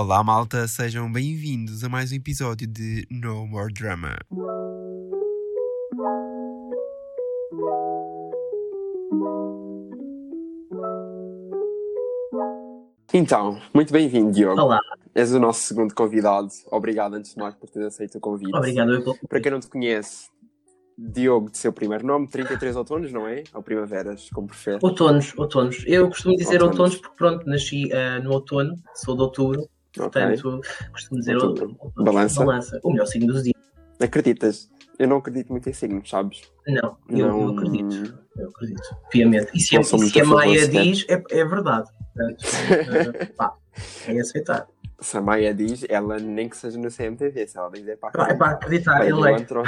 Olá, malta, sejam bem-vindos a mais um episódio de No More Drama. Então, muito bem-vindo, Diogo. Olá, És o nosso segundo convidado. Obrigado, antes de mais, por ter aceito o convite. obrigado. eu pelo- Para quem não te conhece, Diogo, de seu primeiro nome, 33 outonos, não é? Ou primaveras, como prefere. Outonos, outonos. Eu costumo dizer Outonos. outonos porque, pronto, nasci ah, no outono, sou de outubro, portanto, costumo dizer outono. Balança. Balança. O melhor signo do zodíaco. Acreditas? Eu não acredito muito em signos, sabes? Não, eu, Não- eu acredito. Eu acredito, piamente. E se, sou e se a Maia diz, é, é verdade. Portanto, ah, pá, é aceitar. Se a Maia diz, ela nem que seja no CMTV, se ela diz é para Pá, É para acreditar, ele é. entro-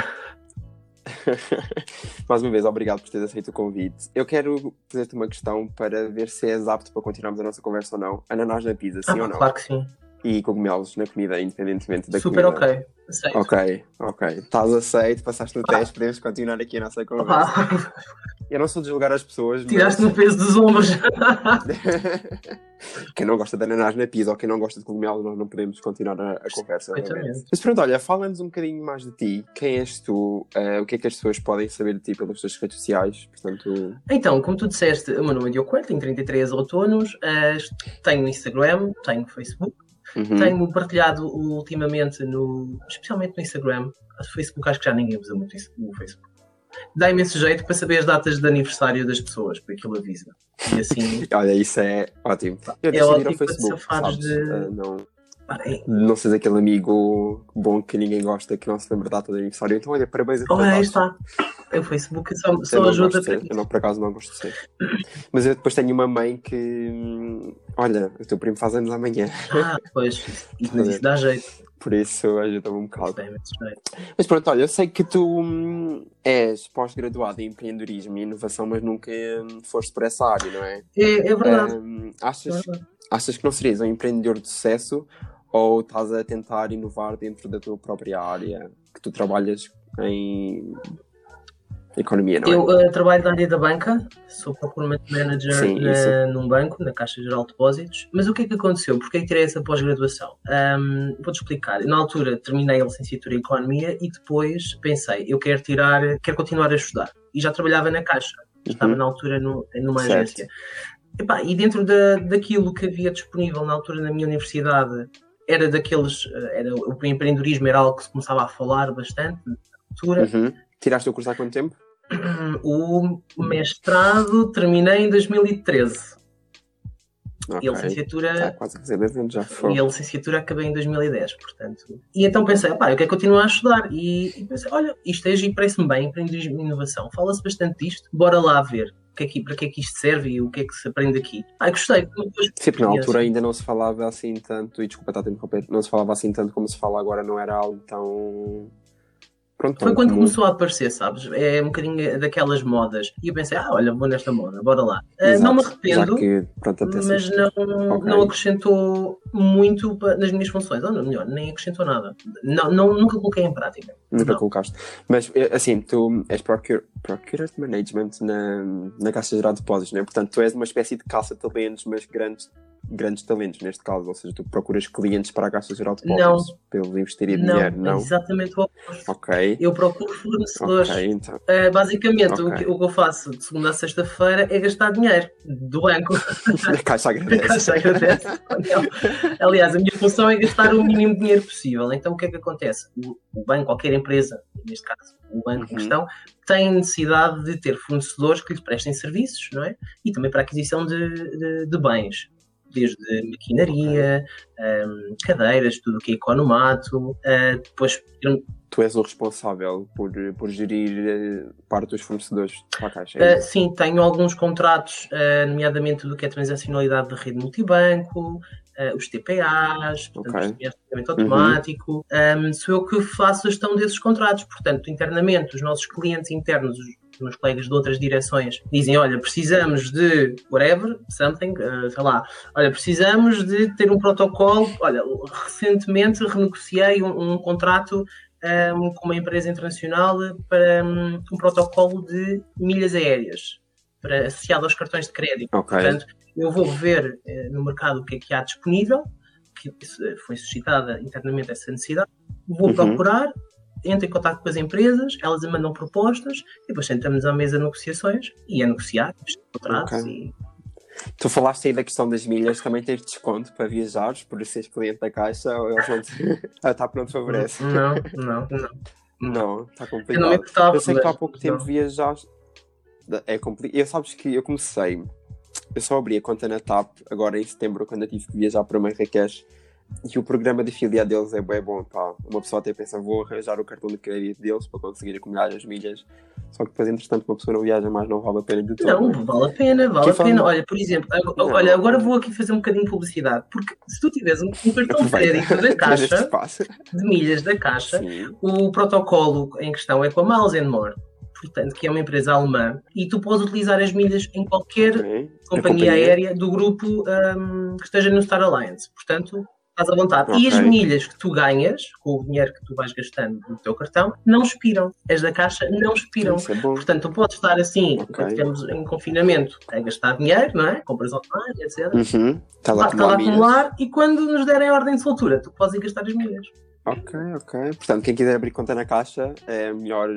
Mais uma vez, obrigado por teres aceito o convite. Eu quero fazer-te uma questão para ver se és apto para continuarmos a nossa conversa ou não. Ananás na pizza, sim Ah, ou não? claro que sim. E cogumelos na comida, independentemente da Super comida. ok. Aceito. Ok, ok. Estás aceito, passaste no teste, podemos continuar aqui a nossa conversa. Eu não sou de julgar as pessoas, tiraste mas no peso dos ombros. quem não gosta de ananás na pizza ou quem não gosta de cogumelos, nós não podemos continuar a, a conversa. Mas pronto, olha, fala-nos um bocadinho mais de ti. Quem és tu? Eh, o que é que as pessoas podem saber de ti pelas tuas redes sociais? Portanto, Então, como tu disseste, o meu nome é Diogo Coelho, tenho 33 outonos, eh, tenho Instagram, tenho Facebook, uhum. tenho partilhado ultimamente, no, especialmente no Instagram, o Facebook acho que já ninguém usa muito isso, o Facebook. Dá imenso jeito para saber as datas de aniversário das pessoas, porque aquilo avisa. E assim, olha, isso é ótimo. Eu É decidi ir ao ótimo Facebook, sabes? de- Eh, não, é, não sejas aquele amigo bom que ninguém gosta, que não se lembra da data de aniversário. Então, olha, parabéns a oh, todos. aí está. É o Facebook só, só ajuda para eu não, por acaso não gosto de ser. Mas eu depois tenho uma mãe que. Olha, o teu primo faz anos amanhã. Ah, pois, mas isso dá jeito. Por isso ajuda-me um bocado. Jeito. Mas pronto, olha, eu sei que tu hum, és pós-graduado em empreendedorismo e inovação, mas nunca hum, foste por essa área, não é? É, é verdade. É achas, verdade. achas que não serias um empreendedor de sucesso ou estás a tentar inovar dentro da tua própria área que tu trabalhas em economia, não é? Eu eh, trabalho na área da banca, sou procurement manager Sim, na- isso. num banco, na Caixa Geral de Depósitos. Mas o que é que aconteceu? Porquê é que tirei essa pós-graduação? Ahm, Vou-te explicar. Na altura terminei a licenciatura em Economia e depois pensei, eu quero tirar, quero continuar a estudar. E já trabalhava na Caixa, estava Uhum. na altura no- numa Certo. agência. Epá, e dentro da, daquilo que havia disponível na altura na minha universidade, era daqueles, eh, era, o empreendedorismo era algo que se começava a falar bastante na altura. Uhum. Tiraste o curso há quanto tempo? O mestrado terminei em 2013 e a licenciatura, Está quase a 10 anos já. Foi. e a licenciatura acabei em 2010, portanto. E então pensei, pá, eu quero continuar a estudar. E, e pensei, olha, isto é giro, parece-me bem, empreendedorismo e inovação. Fala-se bastante disto, bora lá ver que é que, para que é que isto serve e o que é que se aprende aqui. Ah, gostei. Porque na E altura ainda não se falava assim tanto, e desculpa estar a interromper, não se falava assim tanto como se fala agora, não era algo tão. Pronto, Foi quando começou a aparecer, sabes? É um bocadinho daquelas modas. E eu pensei, ah, olha, vou nesta moda, bora lá. Exato, não me arrependo. que, pronto, mas não, Ok. não acrescentou muito nas minhas funções. Ou não, melhor, nem acrescentou nada. Não, não- nunca coloquei em prática. nunca não. colocaste. Mas, eh, assim, tu és procure, Procurement Management na, na Caixa Geral de Depósitos, não é? Portanto, tu és uma espécie de caça-talentos, mas grandes, grandes talentos, neste caso. Ou seja, tu procuras clientes para a Caixa Geral de Depósitos para eles investirem Não, dinheiro, não? exatamente o oposto. Ok. Eu procuro fornecedores. Ok, então. Ah, basicamente, o, Ok. que, o que eu faço de segunda a sexta-feira é gastar dinheiro do banco. A Caixa A agradece. Caixa agradece. Não. Aliás, a minha função é gastar o mínimo de dinheiro possível. Então, o que é que acontece? O, o banco, qualquer empresa, neste caso, o banco em Uhum. questão, tem necessidade de ter fornecedores que lhe prestem serviços, não é? E também para a aquisição de, de- de bens. Desde maquinaria, hum, cadeiras, tudo o que é economato, ah, depois Tu és o responsável por, por gerir eh, parte dos fornecedores para a Caixa. é Uh, sim, tenho alguns contratos, uh, nomeadamente do que é transacionalidade de rede multibanco, uh, os TPAs, portanto, Ok. os TPAs de pagamento automático. Um, sou eu que faço a gestão desses contratos. Portanto, internamente, os nossos clientes internos, os meus colegas de outras direções, dizem: Olha, precisamos de whatever, something, uh, sei lá, olha, precisamos de ter um protocolo. Olha, recentemente renegociei um, um contrato um, com uma empresa internacional para um, um protocolo de milhas aéreas para, associado aos cartões de crédito. Ok. Portanto, eu vou ver eh, no mercado o que é que há disponível, que foi suscitada internamente essa necessidade, vou Uhum. procurar, entro em contato com as empresas, elas me mandam propostas, e depois sentamos à mesa de negociações e a negociar, contratos Ok. e Tu falaste aí da questão das milhas, também tens desconto para viajares por seres cliente da Caixa ou eles não te... ah, tá pronto, favorece? Não, não, não. Não, está Eu não complicado. Eu sei que tu há pouco tempo não. viajaste. É complicado. Eu sabes que eu comecei. Eu só abri a conta na TAP agora em setembro, quando eu tive que viajar para Marrakech. E o programa de afiliado deles é bem bom, pá. Uma pessoa até pensa, vou arranjar o cartão de crédito deles para conseguir acumular as milhas. Só que depois, entretanto, uma pessoa não viaja mais, não vale a pena de todo. Não, vale a pena, vale a pena. Olha, por exemplo, ag- Não. olha, agora vou aqui fazer um bocadinho de publicidade, porque se tu tiveres um, cartão de crédito da Caixa, de milhas da Caixa, Sim. o protocolo em questão é com a Miles and More, portanto, que é uma empresa alemã, e tu podes utilizar as milhas em qualquer ok. A companhia aérea do grupo hum, que esteja no Star Alliance. Portanto, estás à vontade. E as milhas que tu ganhas, com o dinheiro que tu vais gastando no teu cartão, não expiram. As da Caixa não expiram. É. Portanto, tu podes estar assim, Ok. quando estamos em confinamento, a gastar dinheiro, não é? Compras online, etc. Uhum. Estás a Está a acumular e quando nos derem a ordem de soltura, tu podes ir gastar as milhas. Ok, ok. Portanto, quem quiser abrir conta na caixa é melhor,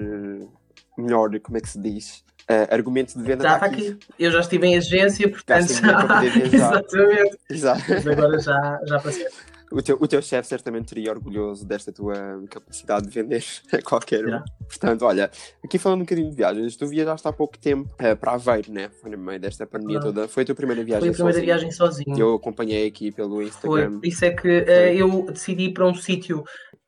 melhor como é que se diz? Eh, argumento de venda Já está está aqui. Eu já estive em agência, portanto viajar. Exatamente. Exato. Mas agora já, já passei. O teu, o teu chefe certamente seria orgulhoso desta tua capacidade de vender a qualquer um. Portanto, olha, aqui falando um bocadinho de viagens, tu viajaste há pouco tempo eh, para Aveiro, né? Foi no meio desta pandemia Ah. toda. Foi a tua primeira viagem Foi a primeira sozinho? viagem sozinho. Eu acompanhei aqui pelo Foi. Instagram. Por isso é que eh, eu decidi ir para um sítio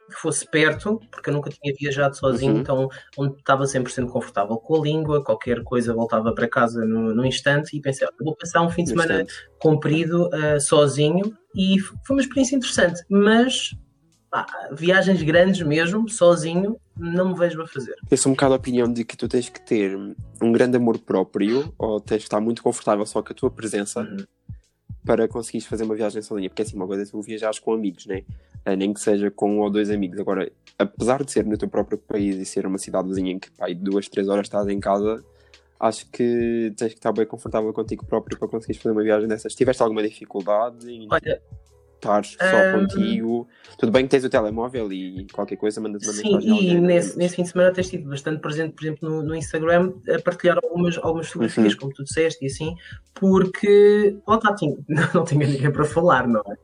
que fosse perto, porque eu nunca tinha viajado sozinho, Uhum. então onde estava 100% confortável com a língua, qualquer coisa voltava para casa no, no instante e pensei, "Olha, vou passar um fim de semana instante. comprido eh, sozinho e foi uma experiência interessante, mas pá, viagens grandes mesmo, sozinho, não me vejo a fazer. Eu sou um bocado a opinião de que tu tens que ter um grande amor próprio ou tens que estar muito confortável só com a tua presença Uhum. Para conseguires fazer uma viagem sozinha. Porque assim, uma coisa é tu viajares com amigos, né? Eh, nem que seja com um ou dois amigos. Agora, apesar de ser no teu próprio país e ser uma cidadezinha em que em duas, três horas estás em casa, acho que tens que estar bem confortável contigo próprio para conseguires fazer uma viagem dessas. Tiveste alguma dificuldade em Olha, estar só Hum. contigo? Tudo bem que tens o telemóvel e qualquer coisa mandas uma Sim, mensagem a e né? nesse, nesse fim de semana tens sido bastante presente, por exemplo, no, no Instagram, a partilhar algumas, algumas fotografias, Uhum. como tu disseste, e assim, porque lá está, tinha, não tinha ninguém para falar, não é?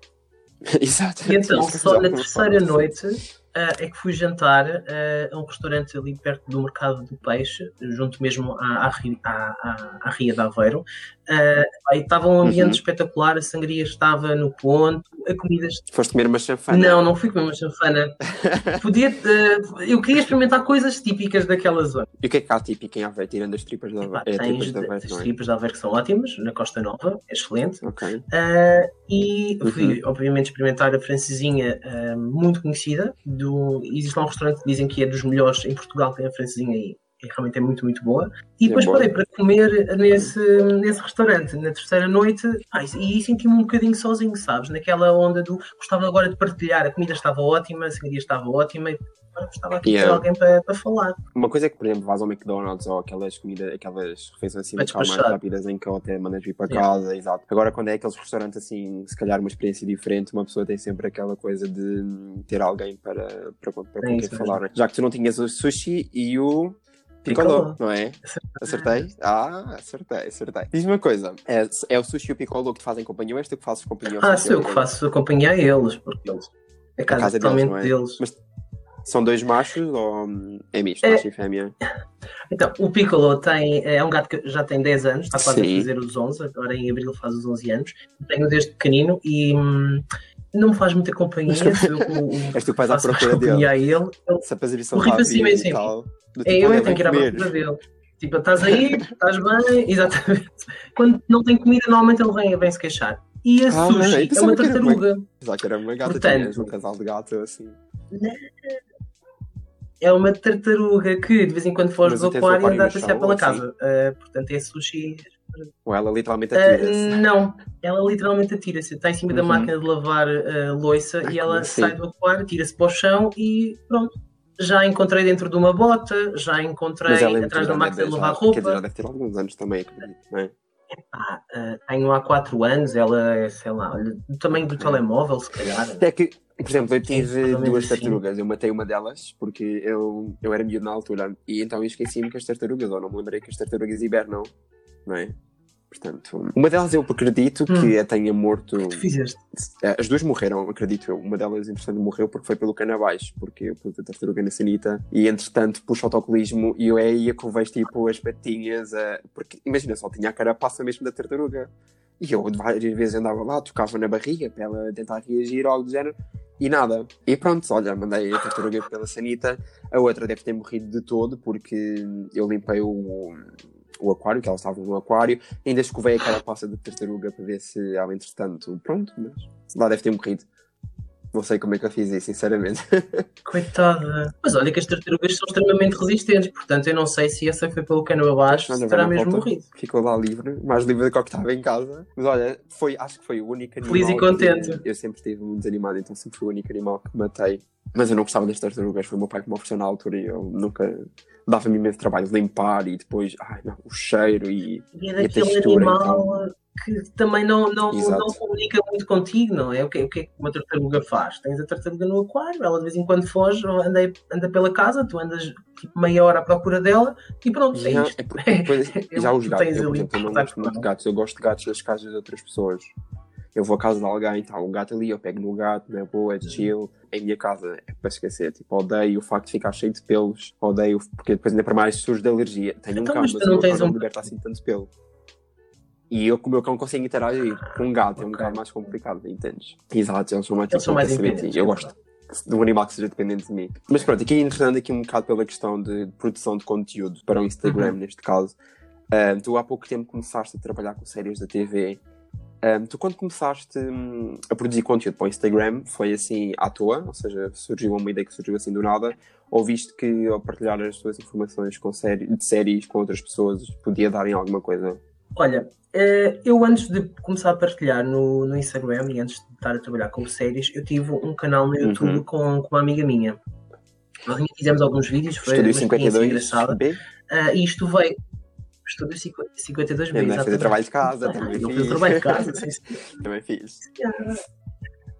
Exato. E então, só na terceira noite ah, é que fui jantar ah, a um restaurante ali perto do Mercado do Peixe, junto mesmo à, à, à, à, Ria de Aveiro. Aí estava um ambiente Uhum. espetacular, a sangria estava no ponto, a comida Foste comer uma chanfana. não, não fui comer uma chanfana. Podia, eh, eu queria experimentar coisas típicas daquela zona. E o que é que há típico em Aveiro, tirando as tripas da Epá, Aveiro? É, tens de- Aveiro, as é? tripas de Aveiro que são ótimas, na Costa Nova, é excelente. Ok. Ah, e fui, Uhum. obviamente, experimentar a francesinha muito conhecida. Do, existe lá um restaurante que dizem que é dos melhores em Portugal, tem a francesinha aí. E realmente é muito, muito boa. E É depois boa. parei para comer nesse, nesse restaurante, na terceira noite, e senti-me um bocadinho sozinho, sabes? Naquela onda do gostava agora de partilhar, a comida estava ótima, a sangria estava ótima, e gostava aqui de ter Yeah. alguém para, para falar. Uma coisa é que, por exemplo, vais ao McDonald's ou aquelas comidas, aquelas refeições assim Para mais rápidas em que até mandas vir para Yeah. casa, exato. Agora, quando é aqueles restaurantes assim, se calhar uma experiência diferente, uma pessoa tem sempre aquela coisa de ter alguém para, para, para, com É quem isso mesmo. falar. Já que tu não tinhas o sushi e o. Picolô, não é? Acertei? Ah, acertei, acertei. Diz-me uma coisa: é, é o sushi e o picolô que te fazem companhia ou és tu que fazes companhia Ah, sou eu que faço companhia a eles, porque eles. É casa, casa deles, totalmente não é? deles. Mas são dois machos ou hum, é misto, É. macho e fêmea? Então, o Piccolo tem, é um gato que já tem 10 anos, está quase Sim. a fazer os 11, agora em abril faz os 11 anos. Tenho desde pequenino e hum, não me faz muita companhia. És tu vais à procura companhia a ele. Ele- O Rico vir é e sempre. É eu que tenho que ir à procura dele. Tipo, estás aí, estás bem, exatamente. Quando não tem comida, normalmente ele vem, vem se queixar. E a Ah, sushi é uma tartaruga. Já que era uma gata, Portanto- um casal de gato assim. É uma tartaruga que de vez em quando foge do aquário e anda a passear pela assim? casa. Ah, portanto, é sushi Ou ela literalmente Ah, atira-se. não, ela literalmente atira-se. Está em cima da Uhum. máquina de lavar ah, louça Ai, e ela assim? sai do aquário, tira-se para o chão e pronto. Já a encontrei dentro de uma bota, já a encontrei é atrás da máquina de já- lavar Quer dizer, já roupa. deve ter alguns anos também, acredito, não é? Ah, ah, tenho há 4 anos, ela é, sei lá, do tamanho do telemóvel, se calhar. Até que, por exemplo, eu tive exatamente duas assim. tartarugas. Eu matei uma delas porque eu, eu era miúdo na altura. E então eu esqueci-me que as tartarugas, ou não me lembrei que as tartarugas hibernam, não é? Portanto, uma delas eu acredito que a tenha morto. Tu fizeste. Eh, As duas morreram, acredito eu. Uma delas, entretanto, morreu porque foi pelo cano abaixo, porque eu pus a tartaruga na sanita e, entretanto, pus o autocolismo e eu é aí que eu vejo, tipo, as patinhas. a- Porque, imagina, só tinha a carapaça mesmo da tartaruga. E eu várias vezes andava lá, tocava na barriga para ela tentar reagir ou algo do género e nada. E pronto, olha, mandei a tartaruga pela sanita. A outra deve ter morrido de todo porque eu limpei o, o aquário, que ela estava no aquário, ainda escovei a carapaça da tartaruga para ver se ela, entretanto, pronto, mas lá deve ter morrido. Não sei como é que eu fiz isso, sinceramente. Coitada. Mas olha que as tartarugas são extremamente resistentes, portanto eu não sei se essa foi pelo cano abaixo, se terá mesmo volta. morrido. Ficou lá livre, mais livre do que o que estava em casa. Mas olha, foi, acho que foi o único animal. Feliz e contente. Que eu sempre estive muito desanimado, então sempre foi o único animal que matei. Mas eu não gostava das tartarugas, foi o meu pai que me ofereceu na altura e eu nunca. Dava-me imenso trabalho limpar e depois, ai não, o cheiro e. E é daquele animal que também não, não, Exato. não comunica muito contigo, não é? O que, o que é que uma tartaruga faz? Tens a tartaruga no aquário, ela de vez em quando foge, anda, anda pela casa, tu andas tipo meia hora à procura dela e pronto, é Já, é É já os gatos, eu, por exemplo, eu não gosto muito de ela. gatos, eu gosto de gatos das casas de outras pessoas. Eu vou à casa de alguém, está um gato ali, eu pego no gato, na boa, é chill. Em minha casa é para esquecer, tipo, odeio o facto de ficar cheio de pelos, odeio, porque depois ainda para mais surge de alergia. Tenho um Então, cão, mas mas não tens um- me liberta assim tanto pelo. E eu com o meu cão consigo interagir. Com um gato é um bocado mais complicado, entendes? Exato, eles são mais, Eles são mais independentes, Eu é gosto de um animal que seja dependente de mim. Mas pronto, aqui entrando aqui um bocado pela questão de produção de conteúdo para o Instagram, Uhum. neste caso. Ah, tu há pouco tempo começaste a trabalhar com séries da TV. Ah, tu quando começaste hum, a produzir conteúdo para o Instagram, foi assim à toa? Ou seja, surgiu uma ideia que surgiu assim do nada? Ou viste que ao partilhar as tuas informações com série, de séries com outras pessoas podia dar em alguma coisa? Olha, eh, eu antes de começar a partilhar no, no Instagram e antes de estar a trabalhar com séries, eu tive um canal no YouTube Uhum. com, com uma amiga minha. Nós fizemos alguns vídeos, foi Estúdio uma experiência 52 engraçada. Ah, e isto veio. Estúdio 50 52B, Também fazer trabalho de casa, também Não fiz. trabalho de casa, sim, sim. Também fiz.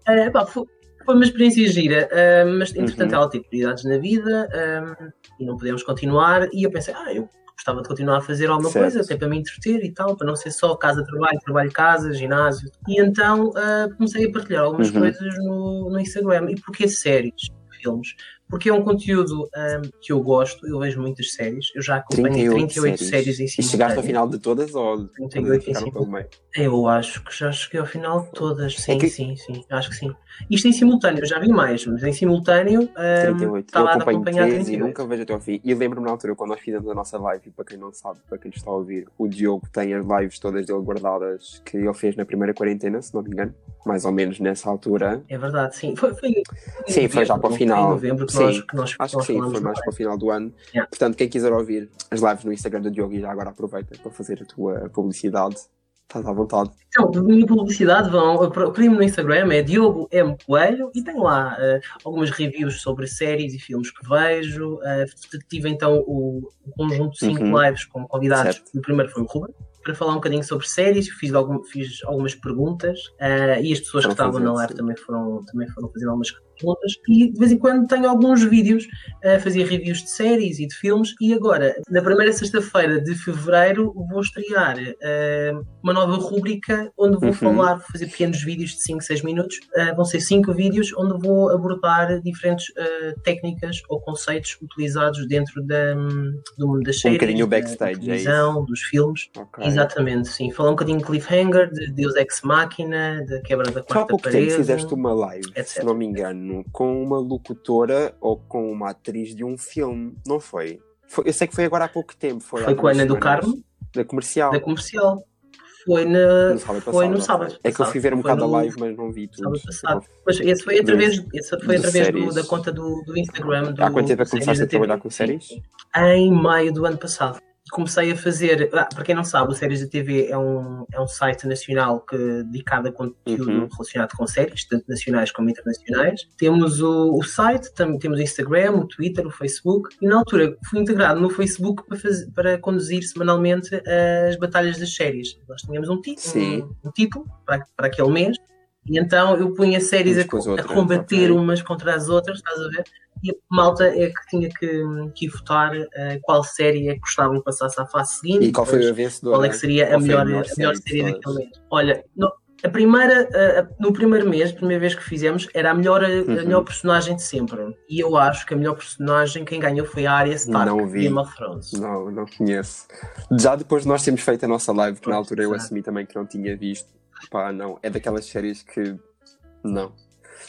Ah, pá, foi, foi uma experiência gira, ah, mas entretanto Uhum. ela teve prioridades na vida ah, e não podemos continuar. E eu pensei, ah, eu gostava de continuar a fazer alguma Certo. coisa, até para me entreter e tal, para não ser só casa-trabalho, trabalho-casa, ginásio. E então ah, comecei a partilhar algumas Uhum. coisas no, no Instagram. E porquê séries, filmes? Porque é um conteúdo ah, que eu gosto, eu vejo muitas séries, eu já acompanhei 38, 38 séries em E chegaste ao final de todas ou 38 todas em cima. Eu acho que já cheguei ao final de todas. Sim, É que- sim, sim. Acho que sim. Isto em simultâneo, eu já vi mais, mas em simultâneo um, 38. Eu estava a acompanho acompanhar 13 e 38. nunca vejo até ao fim. E lembro-me na altura, quando nós fizemos a nossa live, e para quem não sabe, para quem está a ouvir, o Diogo tem as lives todas dele guardadas que ele fez na primeira quarentena, se não me engano. Mais ou menos nessa altura. É verdade, sim. Foi, foi, em Sim, foi já para o final. Foi em novembro que nós, que nós, Acho nós que sim, foi mais para o final do ano. Yeah. Portanto, quem quiser ouvir as lives no Instagram do Diogo, e já agora aproveita para fazer a tua publicidade. Estás à vontade. Então, de minha publicidade vão, procurem-me no Instagram, é Diogo M. Coelho, e tenho lá eh, algumas reviews sobre séries e filmes que vejo. Eh, tive então o, o conjunto de 5 Uhum. lives com convidados. Certo. O primeiro foi o Ruben, para falar um bocadinho sobre séries, fiz, algum, fiz algumas perguntas eh, e as pessoas Foram que estavam fazer, na live também foram, também foram fazendo algumas perguntas. E de vez em quando tenho alguns vídeos a fazer reviews de séries e de filmes. E agora, na primeira sexta-feira de fevereiro, vou estrear eh, uma nova rúbrica onde vou Uhum. falar, vou fazer pequenos vídeos de 5, 6 minutos. Eh, vão ser 5 vídeos onde vou abordar diferentes eh, técnicas ou conceitos utilizados dentro da, do mundo das séries, bocadinho da- backstage, é da televisão, dos filmes. Ok. Exatamente, sim. Falar um bocadinho de cliffhanger, de Deus Ex Machina, da quebra da Tu há quarta pouco parede. tempo fizeste uma live, etc. se não me engano, com uma locutora ou com uma atriz de um filme, não foi? Foi- eu sei que foi agora há pouco tempo. Foi, Foi há com a Ana do Carmo, Da comercial. da comercial. Foi, na, No sábado foi no passado, sábado. É que eu fui ver um bocado no a live, mas não vi tudo. sábado passado. Mas esse foi através, esse foi através do- da conta do, do Instagram. Do, Há quanto tempo é que começaste a trabalhar com séries? Em maio do ano passado. Comecei a fazer. Ah, para quem não sabe, o Séries da TV é um, é um site nacional que, dedicado a conteúdo Uhum. relacionado com séries, tanto nacionais como internacionais. Temos o, o site, também temos o Instagram, o Twitter, o Facebook. E na altura fui integrado no Facebook para, fazer, para conduzir semanalmente as batalhas das séries. Nós tínhamos um, Sim. um, um título para, para aquele mês. E então eu punha séries a, a combater umas contra as outras, estás a ver? E a malta é que tinha que, que votar eh, qual série é que gostavam que passasse à fase seguinte. E qual foi a vencedora? qual é que seria a melhor, a melhor, série, de todas? daquele mês. Olha, no, a primeira, eh, a- no primeiro mês, a primeira vez que fizemos, era a melhor, a Uhum. melhor personagem de sempre. E eu acho que a melhor personagem, quem ganhou foi a Arya Stark, Não vi. Game of Thrones. Não, não conheço. Já depois de nós termos feito a nossa live, que na altura eu Exato. assumi também que não tinha visto. Pá, não. É daquelas séries que. Não.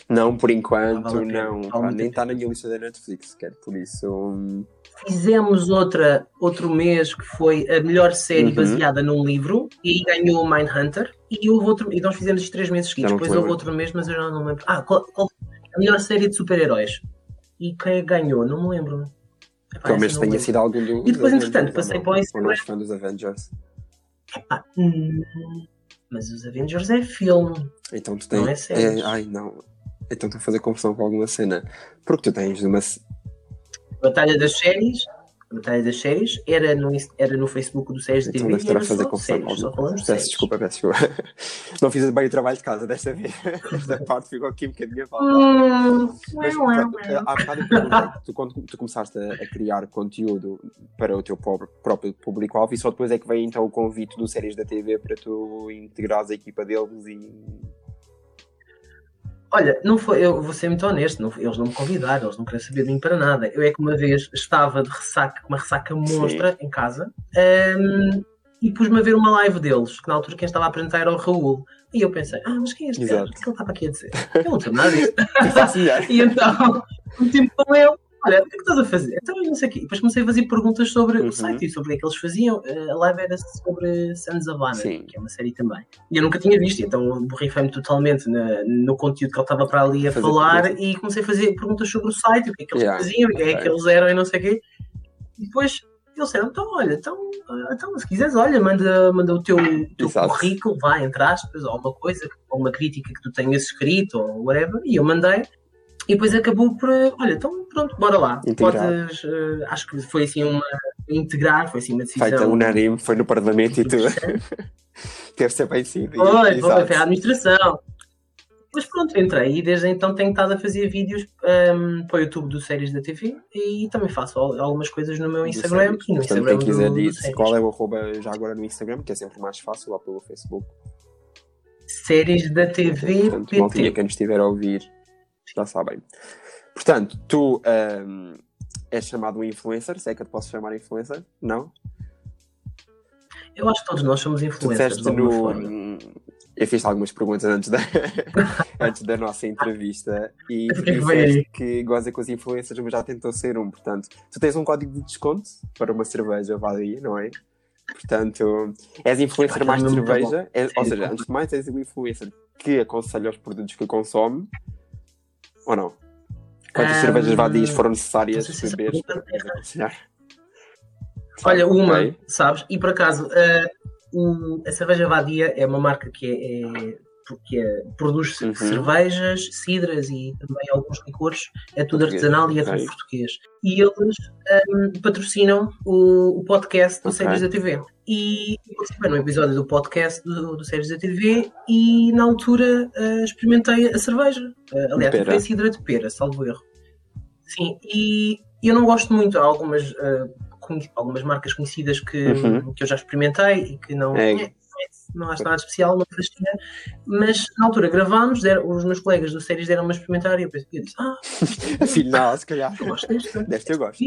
Não, por enquanto, Não vale a pena. não. Pá, nem está na minha lista da Netflix sequer, por isso. hum, Fizemos outra, outro mês que foi a melhor série Uhum. baseada num livro e aí ganhou o Mindhunter. E houve outro, e nós fizemos isto três meses seguidos. Não Depois houve outro mês, mas eu já não me lembro. Ah, qual, qual- a melhor série de super-heróis. E quem ganhou? Não me lembro. Epá, Pelo menos essa não tenha sido algum do. E depois, dos entretanto, Avengers, passei para o não? Instagram. Ou não fã dos Avengers? Ah, hum, mas os Avengers é filme. Então tu Não tens. é séries. ai, não. Então estou a fazer confusão com alguma cena. Porque tu tens uma. Batalha das séries. Batalha das séries era no, era no Facebook do Séries Então TV deve e estar a fazer confusão com séries, só. Peço séries. desculpa, peço desculpa. Não fiz bem o trabalho de casa desta vez. Esta parte ficou aqui um bocadinho a. Hum, Mas, pronto, ué. há bocado perguntei, tu, quando tu começaste a, a criar conteúdo para o teu pobre- próprio público-alvo e só depois é que veio então o convite do Séries da TV para tu integrares a equipa deles e... Olha, não foi, eu vou ser muito honesto, não- eles não me convidaram, eles não queriam saber de mim para nada. Eu é que uma vez estava de ressaca, com uma ressaca monstra em casa, hum, e pus-me a ver uma live deles, que na altura quem estava a apresentar era o Raul. E eu pensei, ah, mas quem é este? Exato. O que é que ele estava aqui a dizer? Eu não sei nada disso. E então, um tempo com ele, olha, o que é que estás a fazer? Então, não sei o quê. Depois comecei a fazer perguntas sobre Uhum. o site e sobre o que é que eles faziam. Eh, A live era sobre Sons of Anarchy, Sim. que é uma série também. E eu nunca tinha visto, então borrifei-me totalmente na- no conteúdo que ele estava para ali a Fazer falar perguntas. e comecei a fazer perguntas sobre o site, o que é que eles Yeah, faziam, quem é ok. que eles eram e não sei o quê. E depois eles disseram, então olha, então, ah, então se quiseres, olha, manda, manda o teu, teu currículo, vá, entre aspas, ou alguma coisa, ou uma crítica que tu tenhas escrito, ou whatever, e eu mandei. E depois acabou por, olha, então pronto, bora lá. Integrar. Podes, eh, acho que foi assim uma, integrar, foi assim uma decisão. Feita unânime, foi no Parlamento e tudo. Deve ser bem sido. Foi, foi, foi a administração. Mas pronto, entrei e desde então tenho estado a fazer vídeos ehm, para o YouTube do Séries da TV e também faço al- algumas coisas no meu Instagram e no Portanto, Instagram quem quiser do, dizer qual é o arroba já agora no Instagram, que é sempre mais fácil lá pelo Facebook. Séries da TV Portanto, PT. quem nos estiver a ouvir, já sabem. Portanto, tu ahm, és chamado um influencer, se é que eu te posso chamar influencer? Não? Eu acho que todos nós somos Tu influencers alguma no. Eu fiz algumas perguntas antes da, antes da nossa entrevista e tu que é aí? disseste que goza com os influencers, mas já tentou ser um. Portanto, tu tens um código de desconto para uma cerveja valia, não é? Portanto, és influencer Epá, mais de é cerveja, és- ou seja, antes de mais, és o influencer que aconselha os produtos que consome, ou não? Quantas Ahm, cervejas vadias foram necessárias se beber aconselhar? Olha, uma, Ok. sabes? E por acaso, eh, o- a cerveja Vadia é uma marca que é, é- que é- produz Uhum. cervejas, cidras e também alguns licores. É tudo Português, artesanal e é tudo português. E eles ehm, patrocinam o, o podcast do Ok. Séries da TV. E num episódio do podcast do, do Séries da TV e na altura eh, experimentei a cerveja. Eh, aliás, foi a cidra de pera, salvo erro. Sim, e eu não gosto muito. Há algumas, conhe- algumas marcas conhecidas que, Uhum. que eu já experimentei e que não, É. não acho nada especial, não fascina. Mas na altura gravámos, deram- os meus colegas do séries deram-me a experimentar e eu, pensei, eu disse: Ah, Afinal, se calhar. eu gosto disto. Deste eu gosto.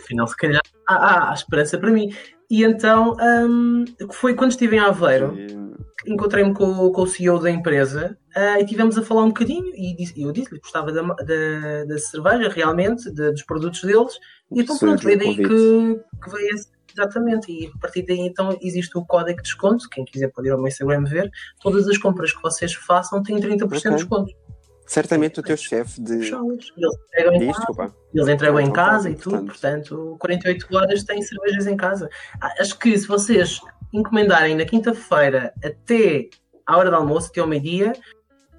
Afinal, se calhar há, há- há esperança para mim. E então hum, foi quando estive em Aveiro encontrei-me com, o- com o CEO da empresa ah, e tivemos a falar um bocadinho e disse- eu disse-lhe que gostava da, da, da cerveja realmente, de- dos produtos deles e então pronto, o daí que, que veio esse, exatamente e a partir daí então existe o código de desconto, quem quiser pode ir ao meu Instagram ver, todas as compras que vocês façam têm 30% Ok. de desconto. Certamente o teu chefe de. Eles entregam em casa, eles entregam em casa e tudo, portanto, 48 horas têm cervejas em casa. Ah, Acho que se vocês encomendarem na quinta-feira até à hora do almoço, até ao meio-dia,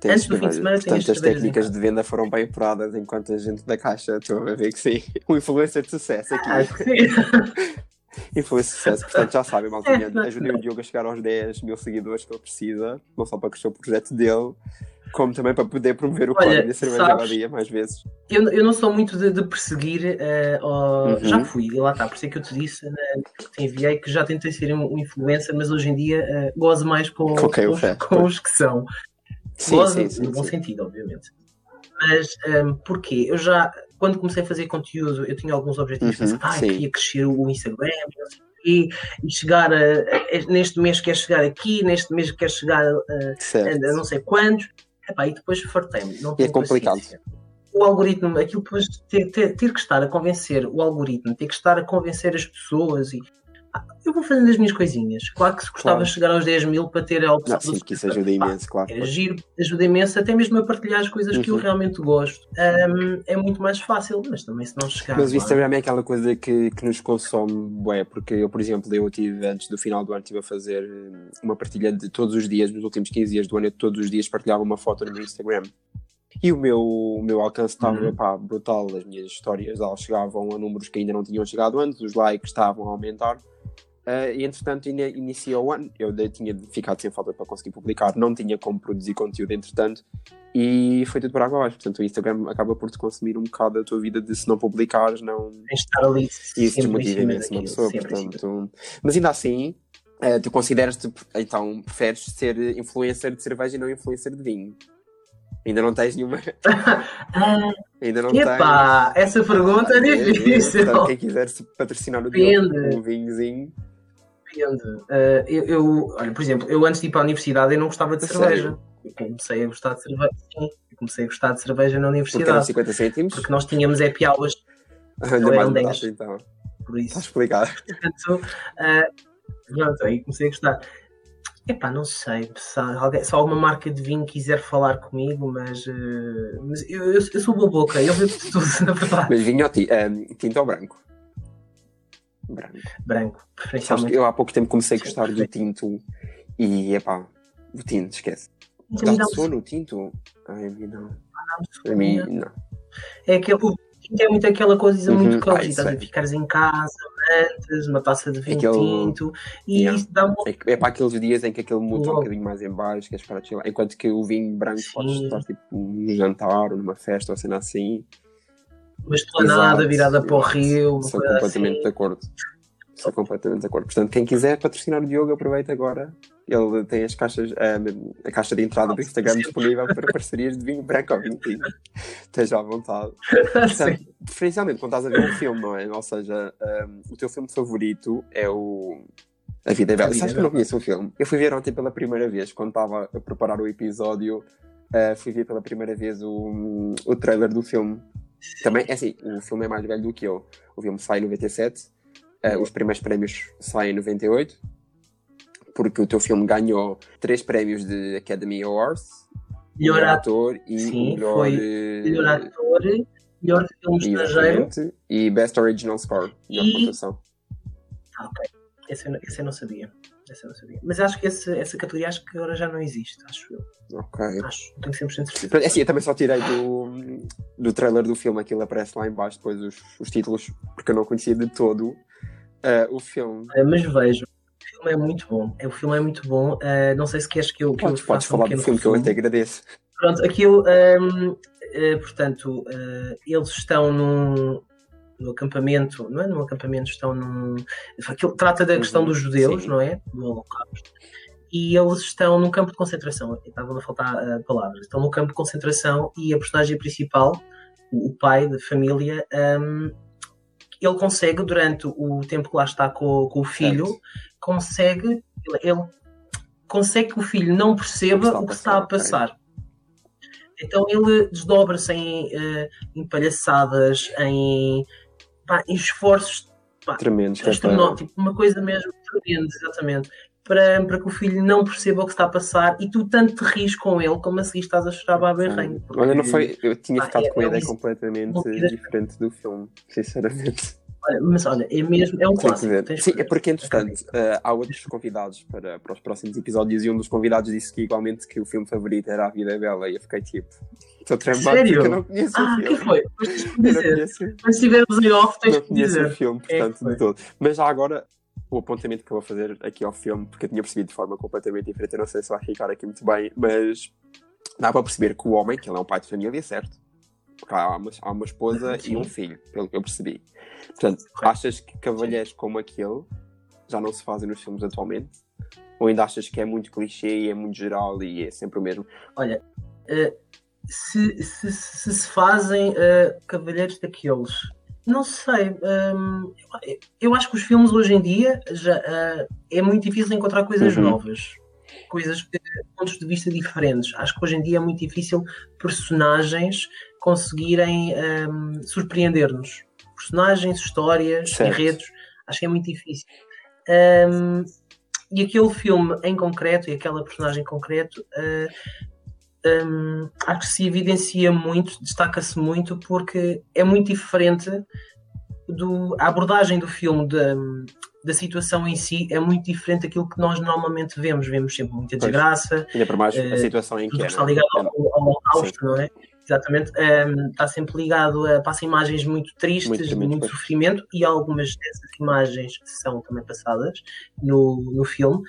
Antes do fim de semana, Portanto, as técnicas de venda foram bem apuradas enquanto a gente da caixa estou a ver que sim. Um influencer de sucesso aqui. acho sim. Influencer de sucesso. Portanto, já sabem, não. Ajudem o Diogo a chegar aos 10 mil seguidores que ele precisa. Não só para crescer o projeto dele, como também para poder promover o código da cerveja sabes- ao dia mais vezes. Eu, eu não sou muito de, de perseguir, eh, ou- Uhum. já fui, e lá está, por isso é que eu te disse, né, que te enviei, que já tentei ser um, um influencer, mas hoje em dia eh, gozo mais com, os, com os que são. Sim, Gozo sim, sim. no bom sim. sentido, obviamente. Mas ehm, porquê? Eu já, quando comecei a fazer conteúdo, eu tinha alguns objetivos. Uhum, pensei, ah, queria crescer o Instagram, e e chegar a, a- neste mês quer chegar aqui, neste mês quer chegar a, a- não sei quantos. Epá, e depois fartei-me. Não E é complicado. paciência. O algoritmo, aquilo depois de ter, ter, ter que estar a convencer o algoritmo, ter que estar a convencer as pessoas e. Eu vou fazendo as minhas coisinhas. Claro que se gostava Claro. de chegar aos 10 mil para ter a opção Não, sim, porque isso ajuda imenso, claro. era giro, ajuda imenso, até mesmo a partilhar as coisas que eu Uhum. realmente gosto. Ahm, é muito mais fácil, mas também se não chegar. Mas o Instagram é aquela coisa que, que nos consome, bué, porque eu, por exemplo, eu tive, antes do final do ano, estive a fazer hum, uma partilha de todos os dias, nos últimos 15 dias do ano, eu todos os dias partilhava uma foto no meu Instagram. E o meu, o meu alcance estava Uhum. pá, brutal, as minhas histórias elas chegavam a números que ainda não tinham chegado antes, os likes estavam a aumentar. Ah, e entretanto, ainda iniciou o ano, eu de- tinha ficado sem falta para conseguir publicar, não tinha como produzir conteúdo entretanto, e foi tudo para água abaixo. Portanto, o Instagram acaba por te consumir um bocado da tua vida de se não publicares, não, Tens estar ali e isso desmotiva imenso uma pessoa, portanto. Mas ainda assim, eh, tu consideras-te, então, preferes ser influencer de cerveja e não influencer de vinho? Ainda não tens nenhuma. Ainda não epá, essa pergunta é tens. difícil. Portanto, quem quiser se patrocinar o Diogo um vinhozinho. Depende. Ah, eu, eu- olha, por exemplo, eu antes de ir para a universidade eu não gostava de cerveja. sério? Eu comecei a gostar de cerveja. Sim, eu comecei a gostar de cerveja na Porque universidade. 50 cêntimos. Porque nós tínhamos happy hours, Ainda mais barato, 10. então. por isso. Está explicado. Portanto, ah, pronto, aí comecei a gostar. Epá, não sei se, alguém- se alguma marca de vinho quiser falar comigo, mas, eh, mas eu, eu, eu sou boa boca, eu bebo de tudo, na verdade. Mas vinho eh, tinto ou branco? Branco. Branco, preferencialmente. eu há pouco tempo comecei a gostar do tinto e, epá, o tinto, esquece. Dá Dá um sono o tinto? Ai, a mim não. sono. A mim, não. É, aquele, o tinto é muito aquela coisa Uhum, muito ah, cozy, estás a é. ficares em casa, antes, uma taça de vinho Aquele- tinto, e Yeah. isso dá-me É, é para aqueles dias em que aquele muda um bocadinho mais em baixo, que és para chilar. Enquanto que o vinho branco Sim. podes estar tipo num jantar ou numa festa ou cena assim. Uma esplanada virada para o rio, Sou completamente assim. de acordo. Sou completamente de acordo. Portanto, quem quiser patrocinar o Diogo, aproveita agora. Ele tem as caixas, ah, a caixa de entrada do Instagram Sim. disponível para parcerias de vinho branco ou vinho tinto. Esteja à vontade. Portanto, preferencialmente quando estás a ver um filme, não é? Ou seja, um, o teu filme favorito é o A Vida é Bela. A Sabes é que eu não conheço o filme? Eu fui ver ontem pela primeira vez, quando estava a preparar o episódio, uh, fui ver pela primeira vez o, o trailer do filme. Também, é assim, o filme é mais velho do que eu. O filme sai em 97, uh, os primeiros prémios saem em 98, porque o teu filme ganhou três prémios de Academy Awards. Melhor ator e Sim, melhor, foi eh, melhor ator, melhor filme estrangeiro. E Best Original Score. E- pontuação. Ah, ok. Esse, esse eu não sabia. Esse eu não sabia. Mas acho que esse- essa categoria acho que agora já não existe, acho eu. Ok. Acho, não tenho 100% certeza. É assim, eu também só tirei do, do trailer do filme, aquilo aparece lá em baixo, depois os, os títulos, porque eu não conhecia de todo eh, o filme. Eh, Mas vejo, o filme é muito bom. É, O filme é muito bom. Eh, não sei se queres que eu, que Podes, eu podes faça um falar do pequeno filme, que eu até agradeço. Pronto, aquilo, ehm, eh, portanto, eles estão num, no acampamento, não é num acampamento, estão num. Aquilo trata da questão Uhum, dos judeus, sim. não é? Do Holocausto. E eles estão num campo de concentração. Estavam a faltar eh, palavras. Estão num campo de concentração e a personagem principal, o o pai da família, ehm, ele consegue, durante o tempo que lá está com, com o filho, Certo. consegue. Ele, ele consegue que o filho não perceba o que está a passar. Então ele desdobra-se em, eh, em palhaçadas, em, pá, esforços pá, Tremendos. que é astronómicos, tipo, uma coisa mesmo tremenda, exatamente. para, para que o filho não perceba o que está a passar e tu tanto te ris com ele como a seguir estás a chorar porque- Olha, não foi. Eu tinha Ah, ficado é- com a é ideia completamente diferente do filme, sinceramente. Mas olha, é mesmo, é um Tem clássico. tens Sim, é porque, entretanto, eh, há outros convidados para, para os próximos episódios e um dos convidados disse que, igualmente, que o filme favorito era A Vida é Bela e eu fiquei tipo, estou tramado Sério? eu não conheço Ah, o que filme. foi? Tens que dizer. conheço, Quando estivermos em off, tens não conheço o filme, é portanto, de foi? todo. Mas já agora, o apontamento que eu vou fazer aqui ao filme, porque eu tinha percebido de forma completamente diferente, eu não sei se vai ficar aqui muito bem, mas dá para perceber que o homem, que ele é um pai de família, certo? Porque há uma, há uma esposa Sim. e um filho, pelo que eu percebi. Portanto, achas que cavalheiros como aquele já não se fazem nos filmes atualmente? Ou ainda achas que é muito clichê e é muito geral e é sempre o mesmo? Olha, eh, se, se, se se fazem eh, cavalheiros daqueles, não sei. hum, eu- eu acho que os filmes hoje em dia já, eh, é muito difícil encontrar coisas Uhum. novas, coisas pontos de vista diferentes. Acho que hoje em dia é muito difícil personagens conseguirem hum, surpreender-nos. Personagens, histórias, Certo. enredos, acho que é muito difícil. Hum, e aquele filme em concreto, e aquela personagem em concreto, eh, hum, acho que se evidencia muito, destaca-se muito, porque é muito diferente do, a abordagem do filme da, da situação em si é muito diferente daquilo que nós normalmente vemos. Vemos sempre muita desgraça, Ainda para mais a Eh, situação em que tudo é. está é? ligado É- ao, ao holocausto, não é? Exatamente. Um, está sempre ligado a. passa imagens muito tristes, Muito muito pois. sofrimento, e algumas dessas imagens são também passadas no, no filme,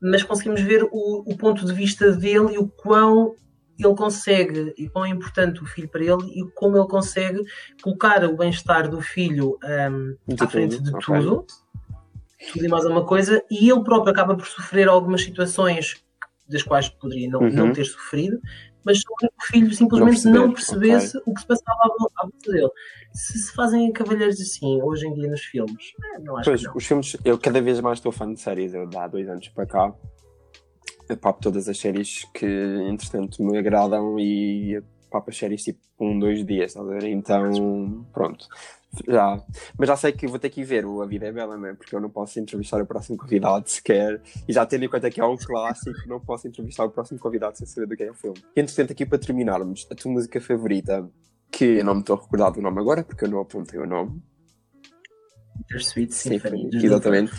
mas conseguimos ver o, o ponto de vista dele e o quão ele consegue, e quão é importante o filho para ele, e como ele consegue colocar o bem-estar do filho um, De à frente de ok. tudo, tudo e mais alguma coisa, e ele próprio acaba por sofrer algumas situações das quais poderia não, Uhum. não ter sofrido, mas o filho simplesmente Não não, percebesse o que se passava à vol- à volta dele. Se se fazem cavalheiros assim hoje em dia nos filmes, eh, não acho Pois, os filmes, eu cada vez mais estou fã de séries, eu há dois anos para cá. Eu papo todas as séries que, entretanto, me agradam e eu papo as séries tipo um, dois dias, estás a ver? Então, pronto. Já. Mas já sei que vou ter que ir ver o A Vida é Bela, né? porque eu não posso entrevistar o próximo convidado sequer. E já tendo em conta que é um clássico, não posso entrevistar o próximo convidado sem saber do que é o filme. E, entretanto, aqui para terminarmos, a tua música favorita, que eu não me estou a recordar do nome agora, porque eu não apontei o nome. Sim, Symphony. exatamente.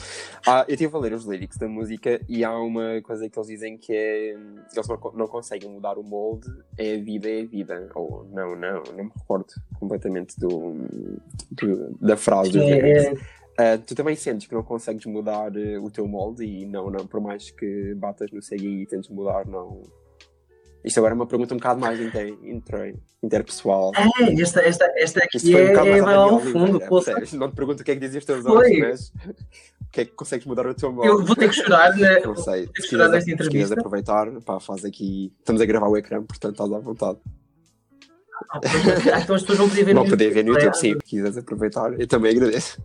Ah, eu estive a ler os lyrics da música e há uma coisa que eles dizem que é eles não, co- não conseguem mudar o molde, é a vida, é a vida. Ou não, não, não me recordo completamente do, do- da frase dos É, lyrics. é, Ah, tu também sentes que não consegues mudar eh, o teu molde e não, não, por mais que batas no CGI e tentes mudar, não. Isto agora é uma pergunta um bocado mais inter, inter, interpessoal. é, esta, esta, esta Isto aqui foi um é, bocado é mais lá ao fundo. Percebes? Não te pergunto o que é que dizem os teus olhos, mas o que é que consegues mudar o teu molde? Eu vou ter que chorar, né? Não sei. Se quiseres, se quiseres aproveitar, pá, faz aqui. Estamos a gravar o ecrã, portanto estás à vontade. Ah, ah, então as pessoas vão poder ver Não poder ver no não é? YouTube, sim. Se quiseres aproveitar, eu também agradeço.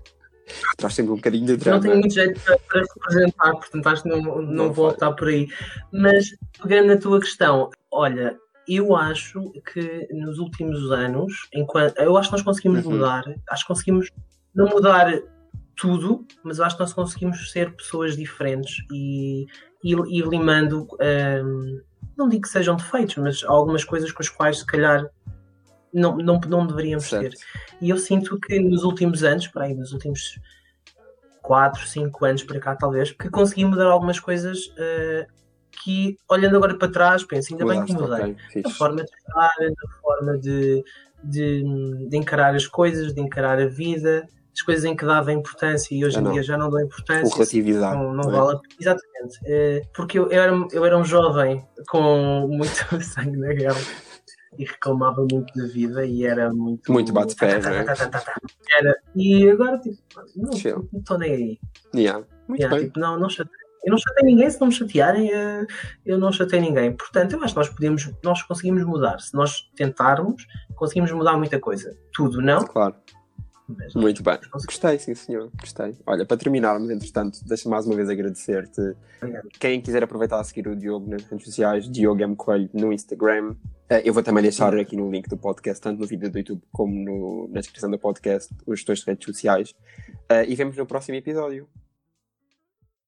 Traz sempre um bocadinho de Não drama. tenho muito jeito para, para representar, portanto acho que não, não, Não vou optar por aí. Mas pegando na tua questão, olha, eu acho que nos últimos anos, enquanto, eu acho que nós conseguimos Uhum. mudar, acho que conseguimos não mudar tudo, mas eu acho que nós conseguimos ser pessoas diferentes e ir, limando, hum, não digo que sejam defeitos, mas algumas coisas com as quais se calhar não, não, não deveríamos ter. Certo. E eu sinto que nos últimos anos, para aí, nos últimos 4, 5 anos para cá, talvez, que consegui mudar algumas coisas eh, que, olhando agora para trás, penso, ainda bem que Mudaste, mudei. ok, Da fixe. forma de estar, da forma de, de, de encarar as coisas, de encarar a vida, as coisas em que dava importância e hoje em dia já não dou O importância. relativizar. Não, não não é? vale a. Exatamente. Eh, porque eu, era, eu era um jovem com muito sangue na guerra e reclamava muito da vida e era muito. Muito bate-pé, tá, é? tá, tá, tá, tá, tá. Era. E agora, tipo, não estou nem aí. Yeah. Muito Yeah, bem. tipo, não, não chatei. Eu não chatei ninguém, se não me chatearem, eh, eu não chatei ninguém. Portanto, eu acho que nós podemos, nós conseguimos mudar. Se nós tentarmos, conseguimos mudar muita coisa. Tudo não, Claro. mas Muito bem. Gostei, sim, senhor. Gostei. Olha, para terminarmos, entretanto, deixa mais uma vez agradecer-te. Quem quiser aproveitar a seguir o Diogo nas redes sociais, Diogo M. Coelho no Instagram. Eh, Eu vou também deixar aqui no link do podcast, tanto no vídeo do YouTube como no- na descrição do podcast, os dois redes sociais. Eh, E vemos no próximo episódio.